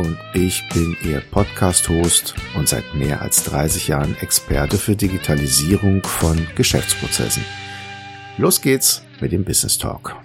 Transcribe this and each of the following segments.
und ich bin Ihr Podcast-Host und seit mehr als 30 Jahren Experte für Digitalisierung von Geschäftsprozessen. Los geht's mit dem Business Talk.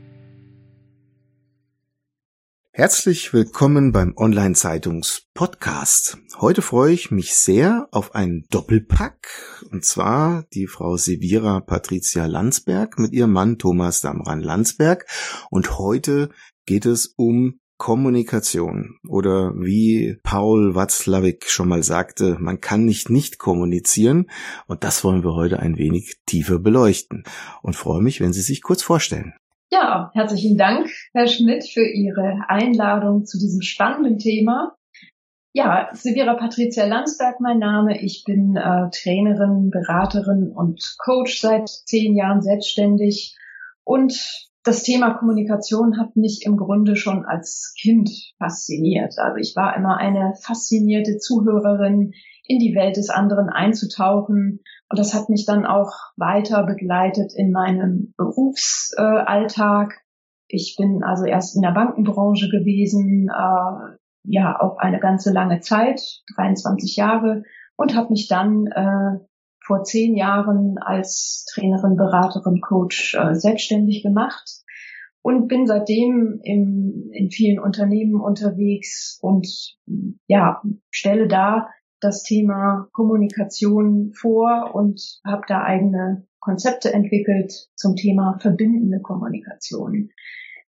Herzlich willkommen beim Online-Zeitungs-Podcast. Heute freue ich mich sehr auf einen Doppelpack, und zwar die Frau Sevira Patricia Landsberg mit ihrem Mann Thomas Damran Landsberg. Und heute geht es um Kommunikation oder wie Paul Watzlawick schon mal sagte, man kann nicht nicht kommunizieren und das wollen wir heute ein wenig tiefer beleuchten und freue mich, wenn Sie sich kurz vorstellen. Ja, herzlichen Dank, Herr Schmidt, für Ihre Einladung zu diesem spannenden Thema. Ja, Severa Patricia Landsberg mein Name. Ich bin äh, Trainerin, Beraterin und Coach seit zehn Jahren selbstständig und das Thema Kommunikation hat mich im Grunde schon als Kind fasziniert. Also ich war immer eine faszinierte Zuhörerin, in die Welt des anderen einzutauchen. Und das hat mich dann auch weiter begleitet in meinem Berufsalltag. Ich bin also erst in der Bankenbranche gewesen, äh, ja, auch eine ganze lange Zeit, 23 Jahre, und habe mich dann äh, vor zehn Jahren als Trainerin, Beraterin, Coach äh, selbstständig gemacht und bin seitdem im, in vielen Unternehmen unterwegs und ja, stelle da das Thema Kommunikation vor und habe da eigene Konzepte entwickelt zum Thema verbindende Kommunikation.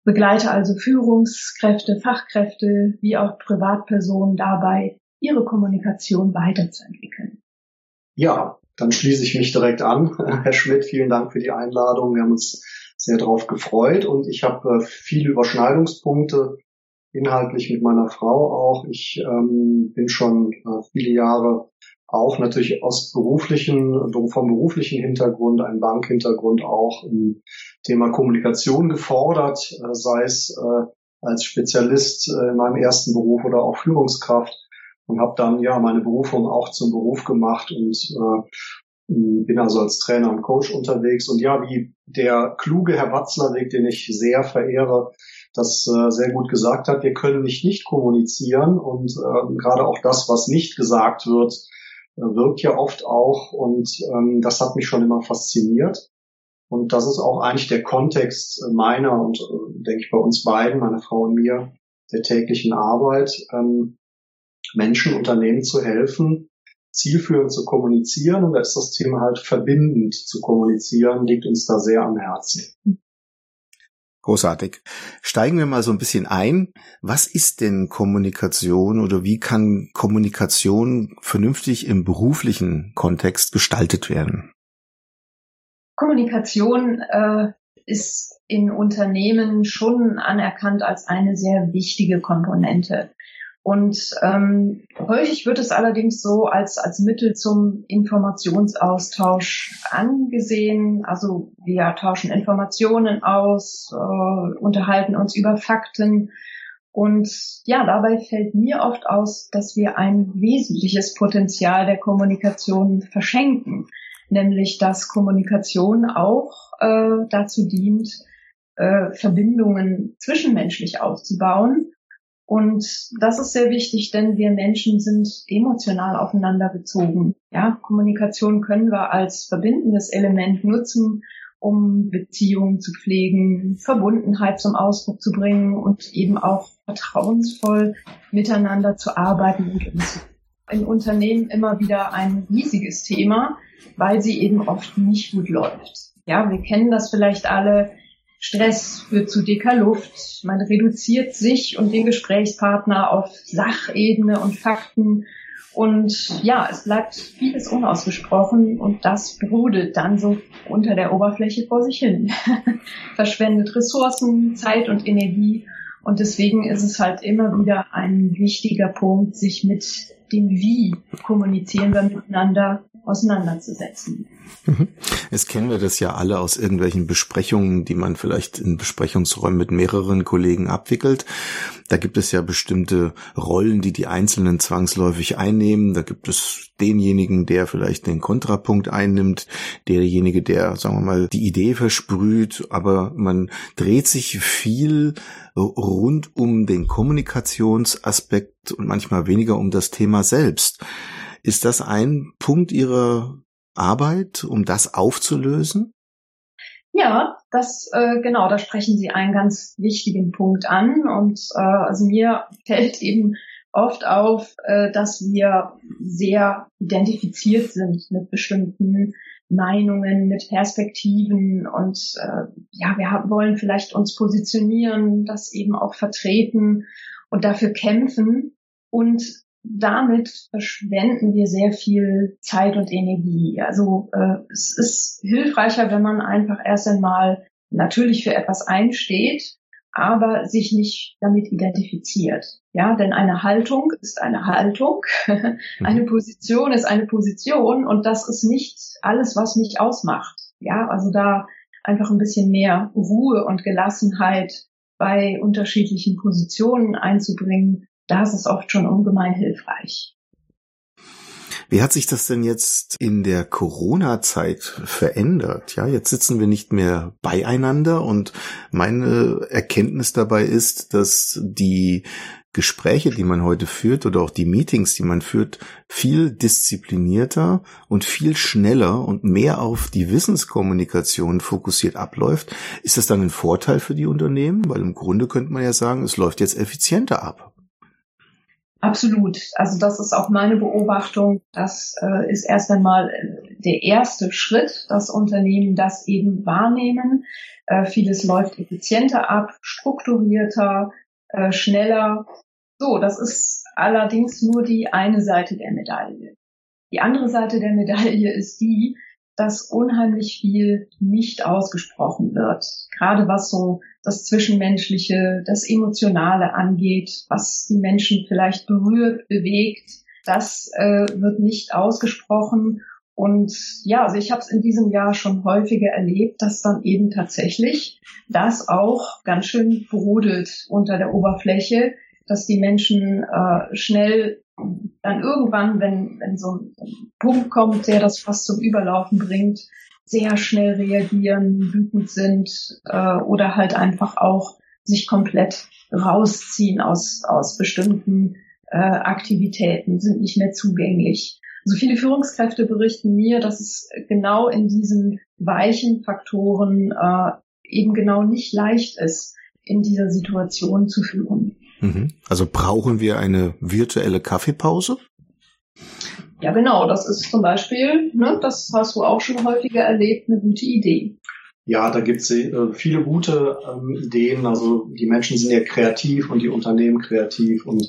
Begleite also Führungskräfte, Fachkräfte wie auch Privatpersonen dabei, ihre Kommunikation weiterzuentwickeln. Ja, dann schließe ich mich direkt an. Herr Schmidt, vielen Dank für die Einladung. Wir haben uns sehr darauf gefreut und ich habe äh, viele Überschneidungspunkte inhaltlich mit meiner Frau auch. Ich ähm, bin schon äh, viele Jahre auch natürlich aus beruflichen, vom beruflichen Hintergrund, ein Bankhintergrund auch im Thema Kommunikation gefordert, äh, sei es äh, als Spezialist äh, in meinem ersten Beruf oder auch Führungskraft und habe dann ja meine Berufung auch zum Beruf gemacht und äh, bin also als Trainer und Coach unterwegs. Und ja, wie der kluge Herr Watzlawick, den ich sehr verehre, das äh, sehr gut gesagt hat, wir können nicht nicht kommunizieren. Und äh, gerade auch das, was nicht gesagt wird, äh, wirkt ja oft auch. Und ähm, das hat mich schon immer fasziniert. Und das ist auch eigentlich der Kontext meiner und äh, denke ich bei uns beiden, meine Frau und mir, der täglichen Arbeit, ähm, Menschen, Unternehmen zu helfen, zielführend zu kommunizieren. Und da ist das Thema halt verbindend zu kommunizieren, liegt uns da sehr am Herzen. Großartig. Steigen wir mal so ein bisschen ein. Was ist denn Kommunikation oder wie kann Kommunikation vernünftig im beruflichen Kontext gestaltet werden? Kommunikation äh, ist in Unternehmen schon anerkannt als eine sehr wichtige Komponente. Und ähm, häufig wird es allerdings so als, als Mittel zum Informationsaustausch angesehen. Also wir tauschen Informationen aus, äh, unterhalten uns über Fakten. Und ja, dabei fällt mir oft aus, dass wir ein wesentliches Potenzial der Kommunikation verschenken, nämlich dass Kommunikation auch äh, dazu dient, äh, Verbindungen zwischenmenschlich aufzubauen und das ist sehr wichtig, denn wir Menschen sind emotional aufeinander bezogen. Ja, Kommunikation können wir als verbindendes Element nutzen, um Beziehungen zu pflegen, Verbundenheit zum Ausdruck zu bringen und eben auch vertrauensvoll miteinander zu arbeiten und umzugehen. In Unternehmen immer wieder ein riesiges Thema, weil sie eben oft nicht gut läuft. Ja, wir kennen das vielleicht alle Stress führt zu dicker Luft. Man reduziert sich und den Gesprächspartner auf Sachebene und Fakten. Und ja, es bleibt vieles unausgesprochen und das brodelt dann so unter der Oberfläche vor sich hin. Verschwendet Ressourcen, Zeit und Energie. Und deswegen ist es halt immer wieder ein wichtiger Punkt, sich mit dem Wie kommunizieren wir miteinander auseinanderzusetzen. Mhm. Es kennen wir das ja alle aus irgendwelchen Besprechungen, die man vielleicht in Besprechungsräumen mit mehreren Kollegen abwickelt. Da gibt es ja bestimmte Rollen, die die Einzelnen zwangsläufig einnehmen. Da gibt es denjenigen, der vielleicht den Kontrapunkt einnimmt, derjenige, der, sagen wir mal, die Idee versprüht, aber man dreht sich viel rund um den Kommunikationsaspekt und manchmal weniger um das Thema selbst. Ist das ein Punkt Ihrer Arbeit, um das aufzulösen? Ja, das äh, genau, da sprechen Sie einen ganz wichtigen Punkt an. Und äh, also mir fällt eben oft auf, äh, dass wir sehr identifiziert sind mit bestimmten Meinungen, mit Perspektiven. Und äh, ja, wir haben, wollen vielleicht uns positionieren, das eben auch vertreten und dafür kämpfen. Und damit verschwenden wir sehr viel Zeit und Energie. Also äh, es ist hilfreicher, wenn man einfach erst einmal natürlich für etwas einsteht, aber sich nicht damit identifiziert. Ja, denn eine Haltung ist eine Haltung, eine mhm. Position ist eine Position und das ist nicht alles, was mich ausmacht. Ja, also da einfach ein bisschen mehr Ruhe und Gelassenheit bei unterschiedlichen Positionen einzubringen, das ist oft schon ungemein hilfreich. Wie hat sich das denn jetzt in der Corona-Zeit verändert? Ja, jetzt sitzen wir nicht mehr beieinander und meine Erkenntnis dabei ist, dass die Gespräche, die man heute führt oder auch die Meetings, die man führt, viel disziplinierter und viel schneller und mehr auf die Wissenskommunikation fokussiert abläuft. Ist das dann ein Vorteil für die Unternehmen? Weil im Grunde könnte man ja sagen, es läuft jetzt effizienter ab. Absolut. Also das ist auch meine Beobachtung. Das äh, ist erst einmal äh, der erste Schritt, dass Unternehmen das eben wahrnehmen. Äh, vieles läuft effizienter ab, strukturierter, äh, schneller. So, das ist allerdings nur die eine Seite der Medaille. Die andere Seite der Medaille ist die, dass unheimlich viel nicht ausgesprochen wird. Gerade was so das Zwischenmenschliche, das Emotionale angeht, was die Menschen vielleicht berührt, bewegt, das äh, wird nicht ausgesprochen. Und ja, also ich habe es in diesem Jahr schon häufiger erlebt, dass dann eben tatsächlich das auch ganz schön brodelt unter der Oberfläche, dass die Menschen äh, schnell dann irgendwann, wenn, wenn so ein Punkt kommt, der das fast zum Überlaufen bringt, sehr schnell reagieren, wütend sind äh, oder halt einfach auch sich komplett rausziehen aus, aus bestimmten äh, Aktivitäten, sind nicht mehr zugänglich. So viele Führungskräfte berichten mir, dass es genau in diesen weichen Faktoren äh, eben genau nicht leicht ist, in dieser Situation zu führen. Mhm. Also brauchen wir eine virtuelle Kaffeepause? Ja, genau. Das ist zum Beispiel, ne, das hast du auch schon häufiger erlebt, eine gute Idee. Ja, da gibt es äh, viele gute ähm, Ideen. Also die Menschen sind ja kreativ und die Unternehmen kreativ und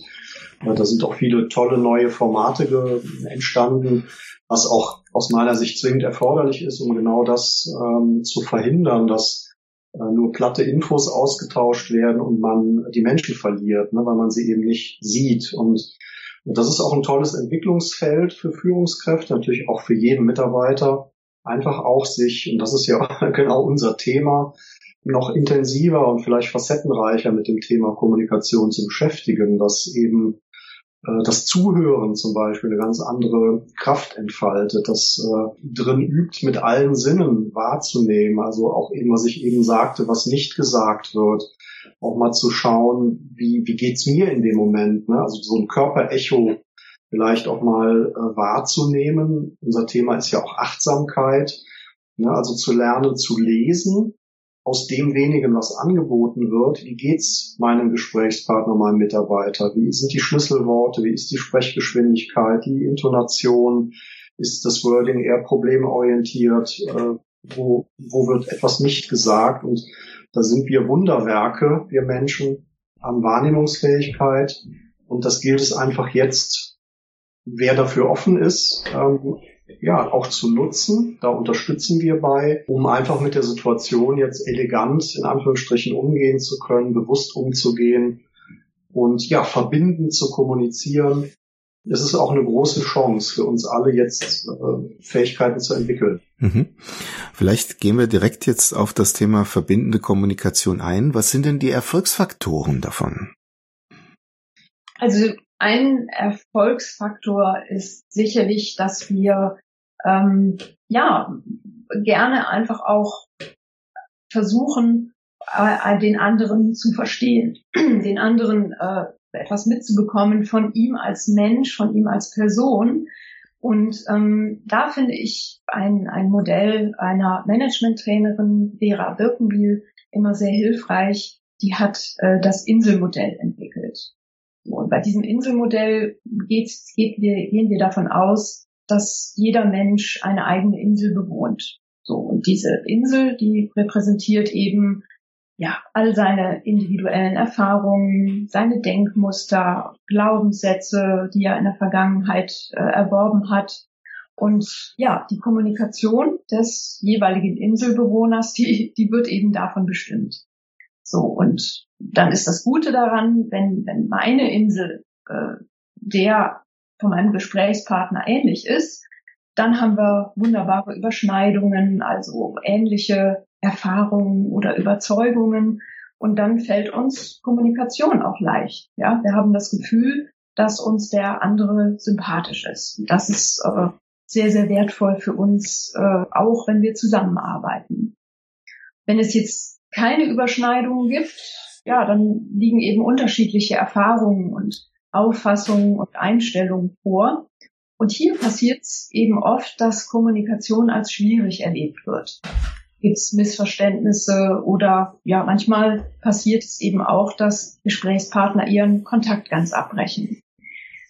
äh, da sind auch viele tolle neue Formate entstanden, was auch aus meiner Sicht zwingend erforderlich ist, um genau das ähm, zu verhindern, dass nur platte Infos ausgetauscht werden und man die Menschen verliert, ne, weil man sie eben nicht sieht. Und und das ist auch ein tolles Entwicklungsfeld für Führungskräfte, natürlich auch für jeden Mitarbeiter. Einfach auch sich, und das ist ja genau unser Thema, noch intensiver und vielleicht facettenreicher mit dem Thema Kommunikation zu beschäftigen, dass eben äh, das Zuhören zum Beispiel eine ganz andere Kraft entfaltet, das äh, drin übt, mit allen Sinnen wahrzunehmen, also auch eben, was ich eben sagte, was nicht gesagt wird, auch mal zu schauen, wie, wie geht's mir in dem Moment, ne? also so ein Körperecho vielleicht auch mal äh, wahrzunehmen. Unser Thema ist ja auch Achtsamkeit, ne? also zu lernen, zu lesen aus dem wenigen, was angeboten wird, wie geht's meinem Gesprächspartner, meinem Mitarbeiter? Wie sind die Schlüsselworte? Wie ist die Sprechgeschwindigkeit, die Intonation? Ist das Wording eher problemorientiert? Äh, wo, wo wird etwas nicht gesagt? Und da sind wir Wunderwerke, wir Menschen, an Wahrnehmungsfähigkeit. Und das gilt es einfach jetzt, wer dafür offen ist, ähm, ja, auch zu nutzen. Da unterstützen wir bei, um einfach mit der Situation jetzt elegant in Anführungsstrichen umgehen zu können, bewusst umzugehen und ja, verbindend zu kommunizieren es ist auch eine große Chance für uns alle jetzt äh, Fähigkeiten zu entwickeln. Mhm. Vielleicht gehen wir direkt jetzt auf das Thema verbindende Kommunikation ein. Was sind denn die Erfolgsfaktoren davon? Also ein Erfolgsfaktor ist sicherlich, dass wir ähm, ja gerne einfach auch versuchen, äh, den anderen zu verstehen, den anderen äh, etwas mitzubekommen von ihm als Mensch, von ihm als Person. Und ähm, da finde ich ein, ein Modell einer Management-Trainerin, Vera Birkenbiel, immer sehr hilfreich. Die hat äh, das Inselmodell entwickelt. Und bei diesem Inselmodell geht's, geht wir, gehen wir davon aus, dass jeder Mensch eine eigene Insel bewohnt. So, und diese Insel, die repräsentiert eben ja, all seine individuellen Erfahrungen, seine Denkmuster, Glaubenssätze, die er in der Vergangenheit äh, erworben hat. Und ja, die Kommunikation des jeweiligen Inselbewohners, die, die wird eben davon bestimmt. So, und dann ist das Gute daran, wenn, wenn meine Insel äh, der von meinem Gesprächspartner ähnlich ist, dann haben wir wunderbare Überschneidungen, also ähnliche Erfahrungen oder Überzeugungen. Und dann fällt uns Kommunikation auch leicht. Ja, wir haben das Gefühl, dass uns der andere sympathisch ist. Das ist äh, sehr, sehr wertvoll für uns, äh, auch wenn wir zusammenarbeiten. Wenn es jetzt keine Überschneidungen gibt, ja, dann liegen eben unterschiedliche Erfahrungen und Auffassungen und Einstellungen vor. Und hier passiert es eben oft, dass Kommunikation als schwierig erlebt wird gibt es Missverständnisse oder ja, manchmal passiert es eben auch, dass Gesprächspartner ihren Kontakt ganz abbrechen.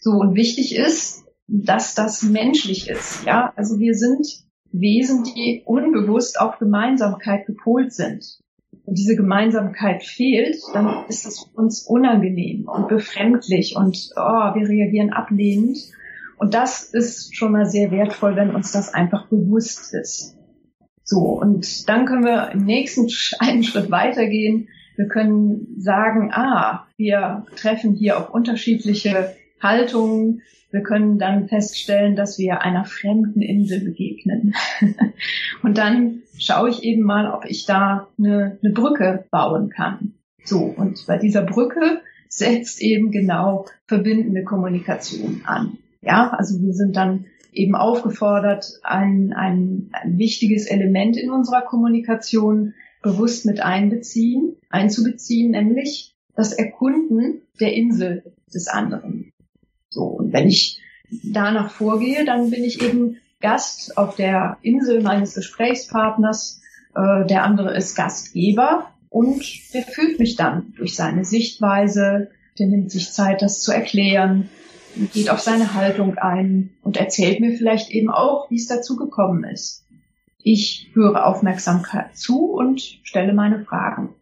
So, und wichtig ist, dass das menschlich ist. Ja, also wir sind Wesen, die unbewusst auf Gemeinsamkeit gepolt sind. Wenn diese Gemeinsamkeit fehlt, dann ist für uns unangenehm und befremdlich und oh, wir reagieren ablehnend. Und das ist schon mal sehr wertvoll, wenn uns das einfach bewusst ist. So, und dann können wir im nächsten einen Schritt weitergehen. Wir können sagen, ah, wir treffen hier auf unterschiedliche Haltungen. Wir können dann feststellen, dass wir einer fremden Insel begegnen. und dann schaue ich eben mal, ob ich da eine, eine Brücke bauen kann. So, und bei dieser Brücke setzt eben genau verbindende Kommunikation an. Ja, also wir sind dann eben aufgefordert, ein, ein, ein wichtiges Element in unserer Kommunikation bewusst mit einbeziehen, einzubeziehen, nämlich das Erkunden der Insel des anderen. So, und wenn ich danach vorgehe, dann bin ich eben Gast auf der Insel meines Gesprächspartners, äh, der andere ist Gastgeber und der fühlt mich dann durch seine Sichtweise, der nimmt sich Zeit, das zu erklären, geht auf seine Haltung ein und erzählt mir vielleicht eben auch, wie es dazu gekommen ist. Ich höre Aufmerksamkeit zu und stelle meine Fragen.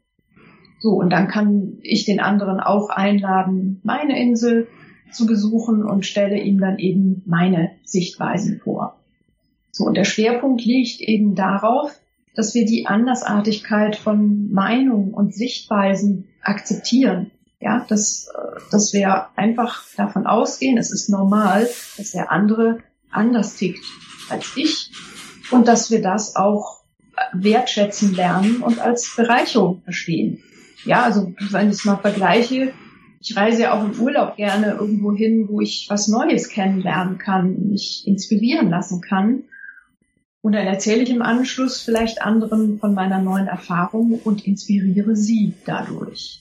So, und dann kann ich den anderen auch einladen, meine Insel zu besuchen und stelle ihm dann eben meine Sichtweisen vor. So, und der Schwerpunkt liegt eben darauf, dass wir die Andersartigkeit von Meinungen und Sichtweisen akzeptieren ja, dass, dass wir einfach davon ausgehen, es ist normal, dass der andere anders tickt als ich und dass wir das auch wertschätzen lernen und als Bereicherung verstehen. Ja, also wenn ich es mal vergleiche, ich reise ja auch im Urlaub gerne irgendwo hin, wo ich was Neues kennenlernen kann, mich inspirieren lassen kann. Und dann erzähle ich im Anschluss vielleicht anderen von meiner neuen Erfahrung und inspiriere sie dadurch.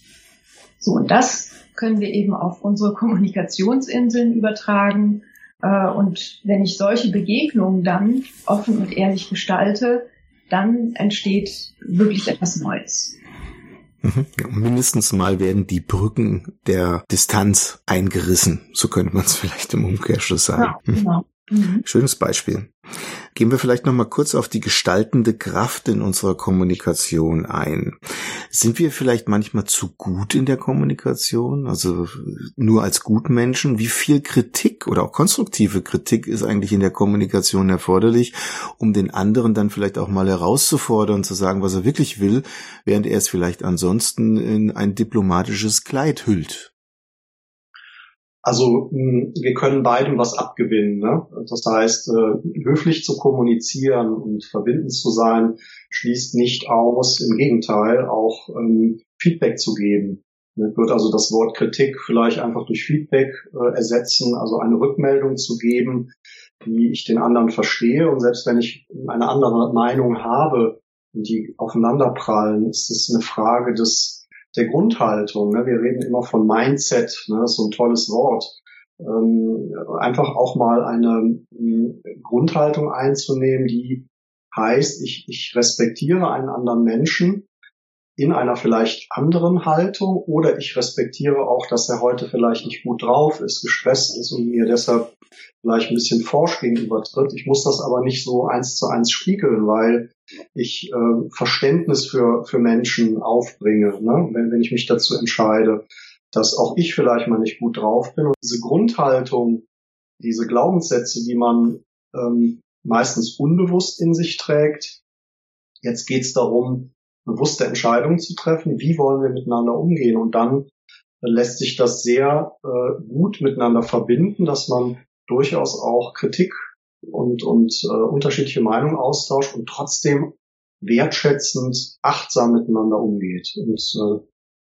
So, und das können wir eben auf unsere Kommunikationsinseln übertragen. Äh, und wenn ich solche Begegnungen dann offen und ehrlich gestalte, dann entsteht wirklich etwas Neues. Mhm. Mindestens mal werden die Brücken der Distanz eingerissen. So könnte man es vielleicht im Umkehrschluss sagen. Ja, genau. Mhm. Schönes Beispiel. Gehen wir vielleicht noch mal kurz auf die gestaltende Kraft in unserer Kommunikation ein. Sind wir vielleicht manchmal zu gut in der Kommunikation, also nur als Gutmenschen? Wie viel Kritik oder auch konstruktive Kritik ist eigentlich in der Kommunikation erforderlich, um den anderen dann vielleicht auch mal herauszufordern, zu sagen, was er wirklich will, während er es vielleicht ansonsten in ein diplomatisches Kleid hüllt? Also wir können beidem was abgewinnen. Ne? Das heißt, äh, höflich zu kommunizieren und verbindend zu sein, schließt nicht aus, im Gegenteil, auch ähm, Feedback zu geben. Ich würde also das Wort Kritik vielleicht einfach durch Feedback äh, ersetzen, also eine Rückmeldung zu geben, wie ich den anderen verstehe. Und selbst wenn ich eine andere Meinung habe die aufeinanderprallen, ist es eine Frage des der Grundhaltung. Ne? Wir reden immer von Mindset, ne? so ein tolles Wort. Ähm, einfach auch mal eine ähm, Grundhaltung einzunehmen, die heißt, ich, ich respektiere einen anderen Menschen in einer vielleicht anderen Haltung oder ich respektiere auch, dass er heute vielleicht nicht gut drauf ist, gestresst ist und mir deshalb vielleicht ein bisschen forsch gegenübertritt. Ich muss das aber nicht so eins zu eins spiegeln, weil ich äh, Verständnis für, für Menschen aufbringe, ne? wenn, wenn ich mich dazu entscheide, dass auch ich vielleicht mal nicht gut drauf bin. Und diese Grundhaltung, diese Glaubenssätze, die man ähm, meistens unbewusst in sich trägt, jetzt geht es darum, bewusste Entscheidungen zu treffen, wie wollen wir miteinander umgehen. Und dann lässt sich das sehr äh, gut miteinander verbinden, dass man durchaus auch Kritik und, und äh, unterschiedliche Meinungen austauscht und trotzdem wertschätzend, achtsam miteinander umgeht. Und äh,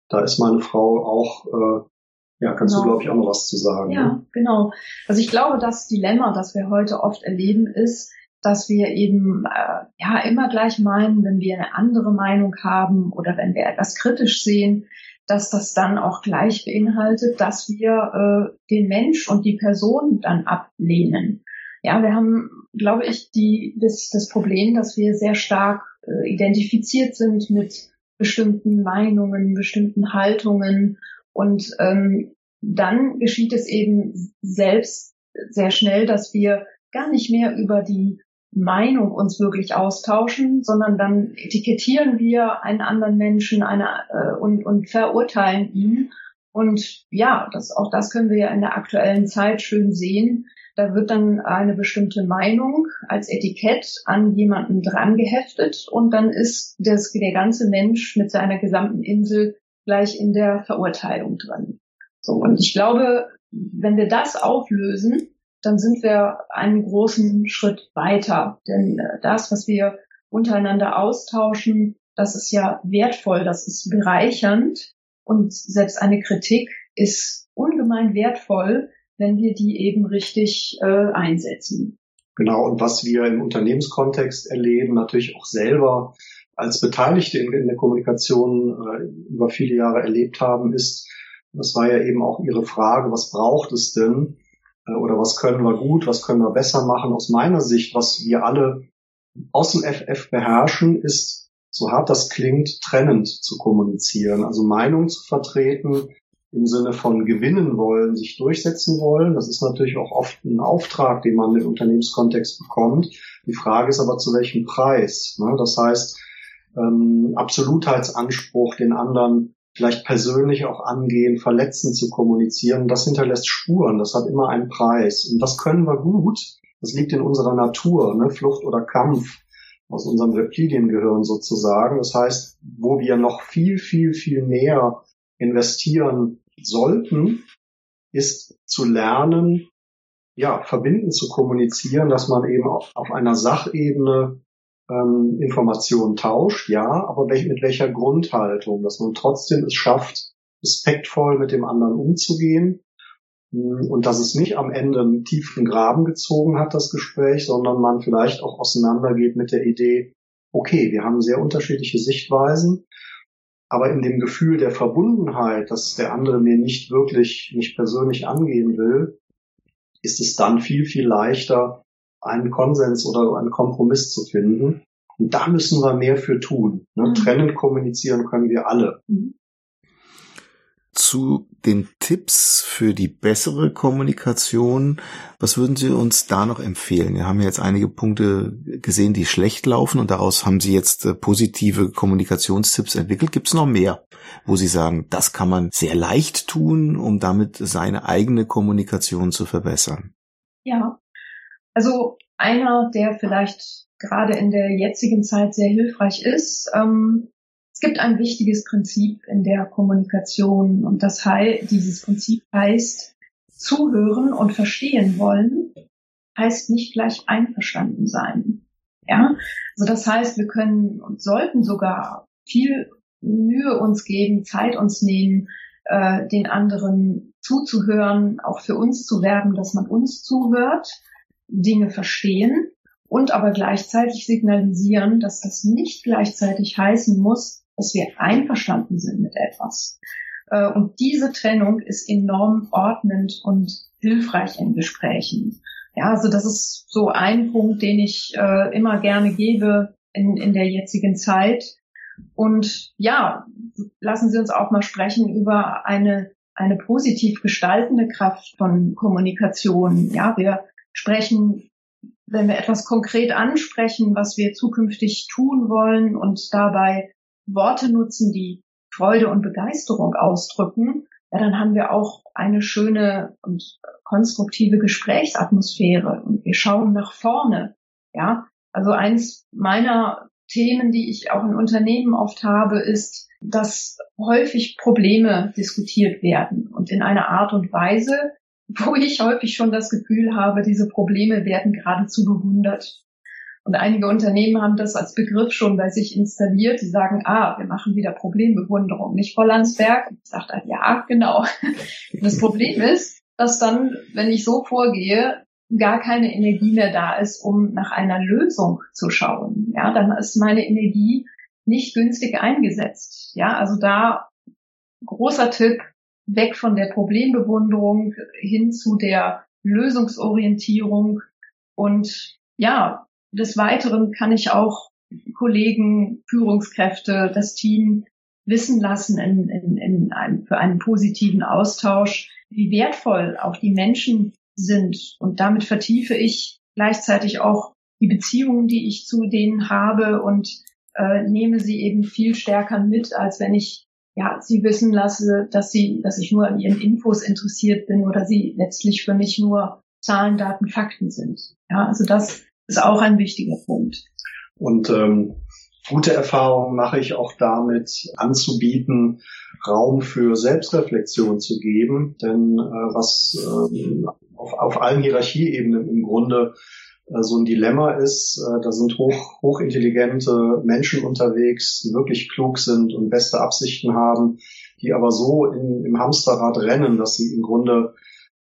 da ist meine Frau auch, äh, ja, kannst genau. du, glaube ich, auch noch was zu sagen. Ja, ne? genau. Also ich glaube, das Dilemma, das wir heute oft erleben, ist, dass wir eben äh, ja immer gleich meinen, wenn wir eine andere Meinung haben oder wenn wir etwas kritisch sehen, dass das dann auch gleich beinhaltet, dass wir äh, den Mensch und die Person dann ablehnen. Ja, wir haben, glaube ich, die, das, das Problem, dass wir sehr stark äh, identifiziert sind mit bestimmten Meinungen, bestimmten Haltungen und ähm, dann geschieht es eben selbst sehr schnell, dass wir gar nicht mehr über die Meinung uns wirklich austauschen, sondern dann etikettieren wir einen anderen Menschen eine, äh, und, und verurteilen ihn. Und ja, das, auch das können wir ja in der aktuellen Zeit schön sehen. Da wird dann eine bestimmte Meinung als Etikett an jemanden dran geheftet und dann ist das, der ganze Mensch mit seiner gesamten Insel gleich in der Verurteilung drin. So, und ich glaube, wenn wir das auflösen, dann sind wir einen großen Schritt weiter. Denn äh, das, was wir untereinander austauschen, das ist ja wertvoll, das ist bereichernd und selbst eine Kritik ist ungemein wertvoll, wenn wir die eben richtig äh, einsetzen. Genau, und was wir im Unternehmenskontext erleben, natürlich auch selber als Beteiligte in, in der Kommunikation äh, über viele Jahre erlebt haben, ist, das war ja eben auch Ihre Frage, was braucht es denn, oder was können wir gut, was können wir besser machen. Aus meiner Sicht, was wir alle aus dem FF beherrschen, ist, so hart das klingt, trennend zu kommunizieren, also Meinung zu vertreten im Sinne von gewinnen wollen, sich durchsetzen wollen. Das ist natürlich auch oft ein Auftrag, den man im Unternehmenskontext bekommt. Die Frage ist aber, zu welchem Preis. Ne? Das heißt, ähm, Absolutheitsanspruch, den anderen vielleicht persönlich auch angehen, verletzend zu kommunizieren, das hinterlässt Spuren, das hat immer einen Preis. Und das können wir gut, das liegt in unserer Natur, ne? Flucht oder Kampf aus unserem Reptiliengehirn sozusagen. Das heißt, wo wir noch viel, viel, viel mehr investieren sollten, ist zu lernen, ja, verbinden zu kommunizieren, dass man eben auf, auf einer Sachebene ähm, Informationen tauscht, ja, aber welch, mit welcher Grundhaltung, dass man trotzdem es schafft, respektvoll mit dem anderen umzugehen. Hm, und dass es nicht am Ende einen tiefen Graben gezogen hat, das Gespräch, sondern man vielleicht auch auseinandergeht mit der Idee, okay, wir haben sehr unterschiedliche Sichtweisen, aber in dem Gefühl der Verbundenheit, dass der andere mir nicht wirklich, nicht persönlich angehen will, ist es dann viel, viel leichter, einen Konsens oder einen Kompromiss zu finden. Und da müssen wir mehr für tun. Ne? Mhm. Trennend kommunizieren können wir alle. Mhm. Zu den Tipps für die bessere Kommunikation, was würden Sie uns da noch empfehlen? Wir haben ja jetzt einige Punkte gesehen, die schlecht laufen und daraus haben Sie jetzt äh, positive Kommunikationstipps entwickelt. Gibt es noch mehr, wo Sie sagen, das kann man sehr leicht tun, um damit seine eigene Kommunikation zu verbessern? Ja, also einer, der vielleicht gerade in der jetzigen Zeit sehr hilfreich ist. Ähm, es gibt ein wichtiges Prinzip in der Kommunikation und das heißt, dieses Prinzip heißt, zuhören und verstehen wollen, heißt nicht gleich einverstanden sein. Ja, also das heißt, wir können und sollten sogar viel Mühe uns geben, Zeit uns nehmen, äh, den anderen zuzuhören, auch für uns zu werben, dass man uns zuhört, Dinge verstehen und aber gleichzeitig signalisieren, dass das nicht gleichzeitig heißen muss, dass wir einverstanden sind mit etwas. Äh, und diese Trennung ist enorm ordnend und hilfreich in Gesprächen. Ja, also das ist so ein Punkt, den ich äh, immer gerne gebe in, in der jetzigen Zeit. Und ja, lassen Sie uns auch mal sprechen über eine, eine positiv gestaltende Kraft von Kommunikation. Ja, wir sprechen, wenn wir etwas konkret ansprechen, was wir zukünftig tun wollen und dabei Worte nutzen, die Freude und Begeisterung ausdrücken, ja, dann haben wir auch eine schöne und konstruktive Gesprächsatmosphäre und wir schauen nach vorne. Ja, also eins meiner Themen, die ich auch in Unternehmen oft habe, ist, dass häufig Probleme diskutiert werden und in einer Art und Weise, wo ich häufig schon das Gefühl habe, diese Probleme werden geradezu bewundert. Und einige Unternehmen haben das als Begriff schon bei sich installiert. Sie sagen, ah, wir machen wieder Problembewunderung, nicht Frau Landsberg? Ich sage ja, genau. Das Problem ist, dass dann, wenn ich so vorgehe, gar keine Energie mehr da ist, um nach einer Lösung zu schauen. Ja, dann ist meine Energie nicht günstig eingesetzt. Ja, also da großer Tipp, weg von der Problembewunderung hin zu der Lösungsorientierung und ja, des Weiteren kann ich auch Kollegen, Führungskräfte, das Team wissen lassen in, in, in ein, für einen positiven Austausch, wie wertvoll auch die Menschen sind. Und damit vertiefe ich gleichzeitig auch die Beziehungen, die ich zu denen habe und äh, nehme sie eben viel stärker mit, als wenn ich ja sie wissen lasse, dass sie, dass ich nur an ihren Infos interessiert bin oder sie letztlich für mich nur Zahlen, Daten, Fakten sind. Ja, also das ist auch ein wichtiger Punkt. Und ähm, gute Erfahrungen mache ich auch damit, anzubieten, Raum für Selbstreflexion zu geben. Denn äh, was äh, auf, auf allen Hierarchieebenen im Grunde so ein Dilemma ist, äh, da sind hoch, hochintelligente Menschen unterwegs, die wirklich klug sind und beste Absichten haben, die aber so in, im Hamsterrad rennen, dass sie im Grunde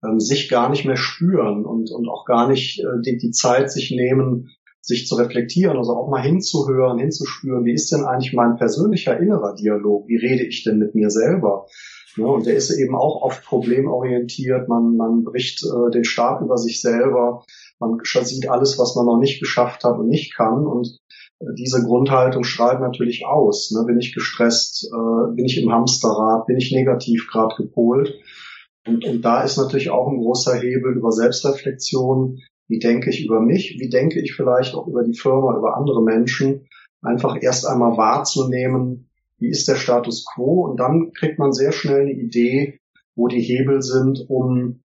ähm, sich gar nicht mehr spüren und, und auch gar nicht äh, die, die Zeit sich nehmen, sich zu reflektieren, also auch mal hinzuhören, hinzuspüren, wie ist denn eigentlich mein persönlicher innerer Dialog, wie rede ich denn mit mir selber? Ja, und der ist eben auch oft problemorientiert, man, man bricht äh, den Stab über sich selber, man sieht alles, was man noch nicht geschafft hat und nicht kann und äh, diese Grundhaltung strahlt natürlich aus. Ne? Bin ich gestresst, äh, bin ich im Hamsterrad, bin ich negativ gerade gepolt? Und, und da ist natürlich auch ein großer Hebel über Selbstreflexion. Wie denke ich über mich? Wie denke ich vielleicht auch über die Firma, über andere Menschen? Einfach erst einmal wahrzunehmen, wie ist der Status quo? Und dann kriegt man sehr schnell eine Idee, wo die Hebel sind, um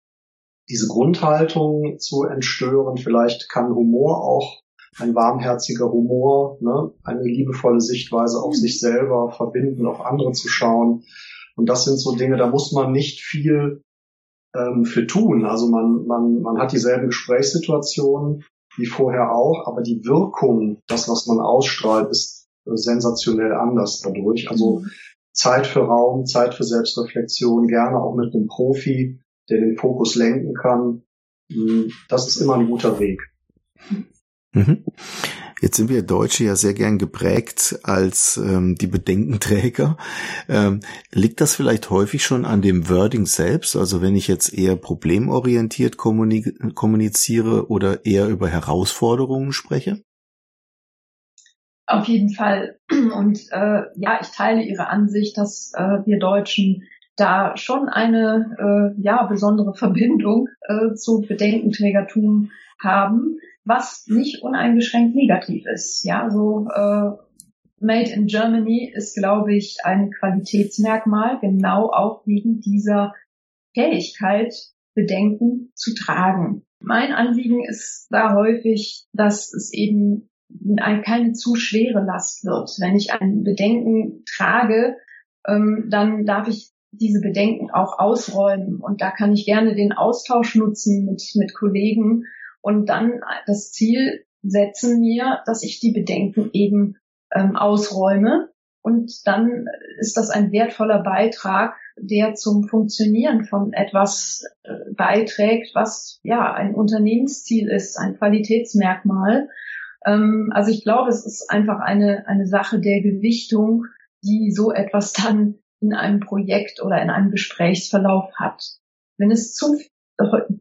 diese Grundhaltung zu entstören. Vielleicht kann Humor auch ein warmherziger Humor, ne, eine liebevolle Sichtweise auf sich selber verbinden, auf andere zu schauen. Und das sind so Dinge, da muss man nicht viel ähm, für tun. Also man, man, man hat dieselben Gesprächssituationen wie vorher auch, aber die Wirkung, das, was man ausstrahlt, ist äh, sensationell anders dadurch. Also mhm. Zeit für Raum, Zeit für Selbstreflexion, gerne auch mit einem Profi, der den Fokus lenken kann. Hm, das ist immer ein guter Weg. Mhm. Jetzt sind wir Deutsche ja sehr gern geprägt als ähm, die Bedenkenträger. Ähm, liegt das vielleicht häufig schon an dem Wording selbst? Also wenn ich jetzt eher problemorientiert kommuniziere oder eher über Herausforderungen spreche? Auf jeden Fall. Und äh, ja, ich teile Ihre Ansicht, dass äh, wir Deutschen da schon eine äh, ja besondere Verbindung äh, zu Bedenkenträgertum haben was nicht uneingeschränkt negativ ist. Ja, so äh, Made in Germany ist, glaube ich, ein Qualitätsmerkmal, genau auch wegen dieser Fähigkeit, Bedenken zu tragen. Mein Anliegen ist da häufig, dass es eben keine zu schwere Last wird. Wenn ich ein Bedenken trage, ähm, dann darf ich diese Bedenken auch ausräumen. Und da kann ich gerne den Austausch nutzen mit, mit Kollegen und dann das Ziel setzen mir, dass ich die Bedenken eben ähm, ausräume. Und dann ist das ein wertvoller Beitrag, der zum Funktionieren von etwas äh, beiträgt, was ja ein Unternehmensziel ist, ein Qualitätsmerkmal. Ähm, also ich glaube, es ist einfach eine, eine Sache der Gewichtung, die so etwas dann in einem Projekt oder in einem Gesprächsverlauf hat. Wenn es zu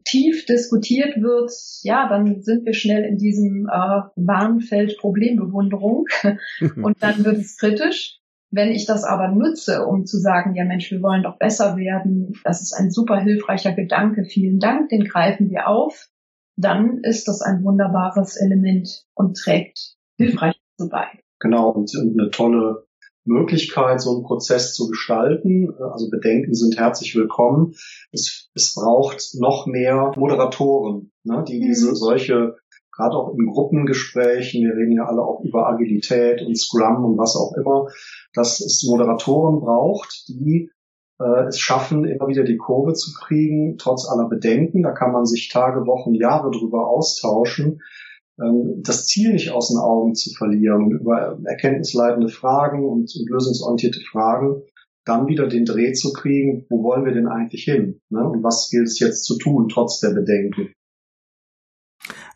tief diskutiert wird, ja, dann sind wir schnell in diesem äh, Warnfeld Problembewunderung und dann wird es kritisch. Wenn ich das aber nutze, um zu sagen, ja Mensch, wir wollen doch besser werden, das ist ein super hilfreicher Gedanke, vielen Dank, den greifen wir auf, dann ist das ein wunderbares Element und trägt hilfreich dazu bei. Genau, und eine tolle Möglichkeit, so einen Prozess zu gestalten. Also Bedenken sind herzlich willkommen. Es, es braucht noch mehr Moderatoren, ne, die diese mhm. solche, gerade auch in Gruppengesprächen, wir reden ja alle auch über Agilität und Scrum und was auch immer, dass es Moderatoren braucht, die äh, es schaffen, immer wieder die Kurve zu kriegen, trotz aller Bedenken. Da kann man sich Tage, Wochen, Jahre drüber austauschen das Ziel nicht aus den Augen zu verlieren, über erkenntnisleitende Fragen und, und lösungsorientierte Fragen dann wieder den Dreh zu kriegen, wo wollen wir denn eigentlich hin? Ne? Und was gilt es jetzt zu tun, trotz der Bedenken?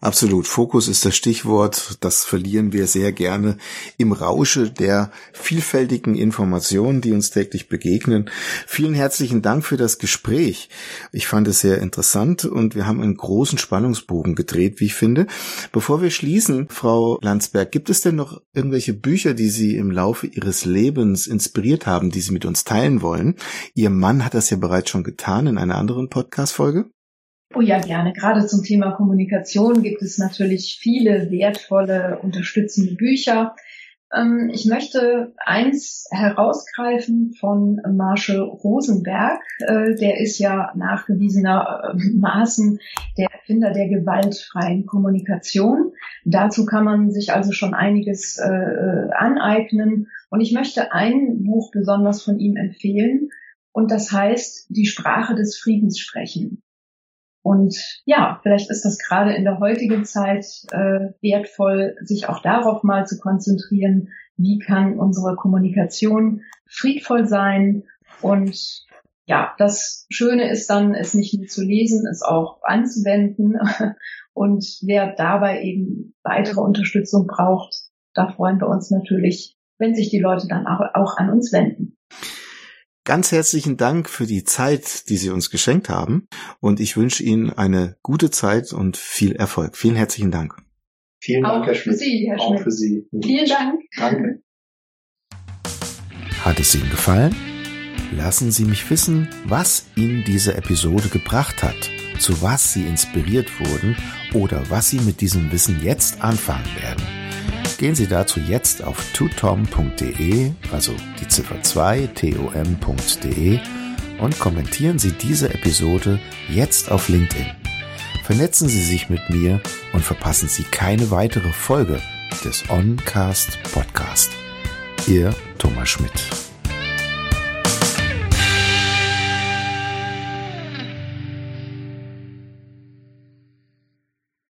Absolut. Fokus ist das Stichwort. Das verlieren wir sehr gerne im Rausche der vielfältigen Informationen, die uns täglich begegnen. Vielen herzlichen Dank für das Gespräch. Ich fand es sehr interessant und wir haben einen großen Spannungsbogen gedreht, wie ich finde. Bevor wir schließen, Frau Landsberg, gibt es denn noch irgendwelche Bücher, die Sie im Laufe Ihres Lebens inspiriert haben, die Sie mit uns teilen wollen? Ihr Mann hat das ja bereits schon getan in einer anderen Podcast-Folge. Oh ja, gerne. Gerade zum Thema Kommunikation gibt es natürlich viele wertvolle, unterstützende Bücher. Ähm, ich möchte eins herausgreifen von Marshall Rosenberg. Äh, der ist ja nachgewiesenermaßen der Erfinder der gewaltfreien Kommunikation. Dazu kann man sich also schon einiges äh, aneignen. Und ich möchte ein Buch besonders von ihm empfehlen. Und das heißt, die Sprache des Friedens sprechen. Und ja, vielleicht ist das gerade in der heutigen Zeit äh, wertvoll, sich auch darauf mal zu konzentrieren, wie kann unsere Kommunikation friedvoll sein. Und ja, das Schöne ist dann, es nicht nur zu lesen, es auch anzuwenden. Und wer dabei eben weitere Unterstützung braucht, da freuen wir uns natürlich, wenn sich die Leute dann auch, auch an uns wenden. Ganz herzlichen Dank für die Zeit, die Sie uns geschenkt haben. Und ich wünsche Ihnen eine gute Zeit und viel Erfolg. Vielen herzlichen Dank. Vielen Dank, Auch Herr Schmidt. Für Sie, Herr Schmidt. Auch für Sie. Vielen Dank. Danke. Hat es Ihnen gefallen? Lassen Sie mich wissen, was Ihnen diese Episode gebracht hat, zu was Sie inspiriert wurden oder was Sie mit diesem Wissen jetzt anfangen werden. Gehen Sie dazu jetzt auf tutom.de, also die Ziffer 2 tom.de und kommentieren Sie diese Episode jetzt auf LinkedIn. Vernetzen Sie sich mit mir und verpassen Sie keine weitere Folge des Oncast Podcast. Ihr Thomas Schmidt.